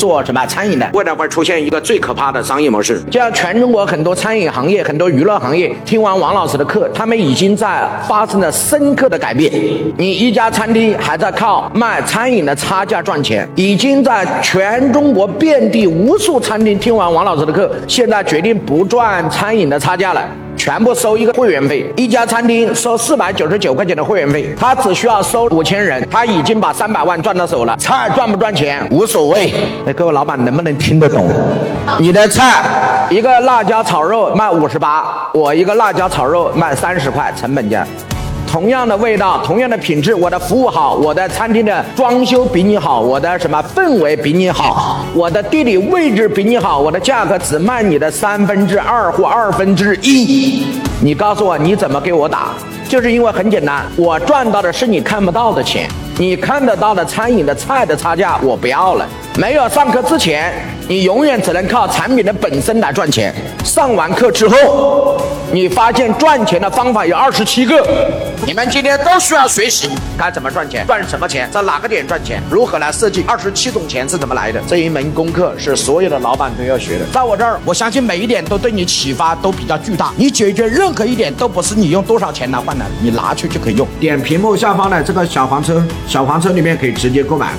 做什么餐饮的，未来会出现一个最可怕的商业模式。就像全中国很多餐饮行业、很多娱乐行业，听完王老师的课，他们已经在发生了深刻的改变。你一家餐厅还在靠卖餐饮的差价赚钱，已经在全中国遍地无数餐厅听完王老师的课，现在决定不赚餐饮的差价了。全部收一个会员费，一家餐厅收四百九十九块钱的会员费，他只需要收五千人，他已经把三百万赚到手了。菜赚不赚钱无所谓，哎，各位老板能不能听得懂？你的菜一个辣椒炒肉卖五十八，我一个辣椒炒肉卖三十块，成本价。同样的味道，同样的品质，我的服务好，我的餐厅的装修比你好，我的什么氛围比你好，我的地理位置比你好，我的价格只卖你的三分之二或二分之一。你告诉我你怎么给我打？就是因为很简单，我赚到的是你看不到的钱，你看得到的餐饮的菜的差价我不要了。没有上课之前，你永远只能靠产品的本身来赚钱。上完课之后，你发现赚钱的方法有二十七个。你们今天都需要学习该怎么赚钱，赚什么钱，在哪个点赚钱，如何来设计二十七种钱是怎么来的。这一门功课是所有的老板都要学的。在我这儿，我相信每一点都对你启发都比较巨大。你解决任何一点都不是你用多少钱来换来的，你拿去就可以用。点屏幕下方的这个小黄车，小黄车里面可以直接购买。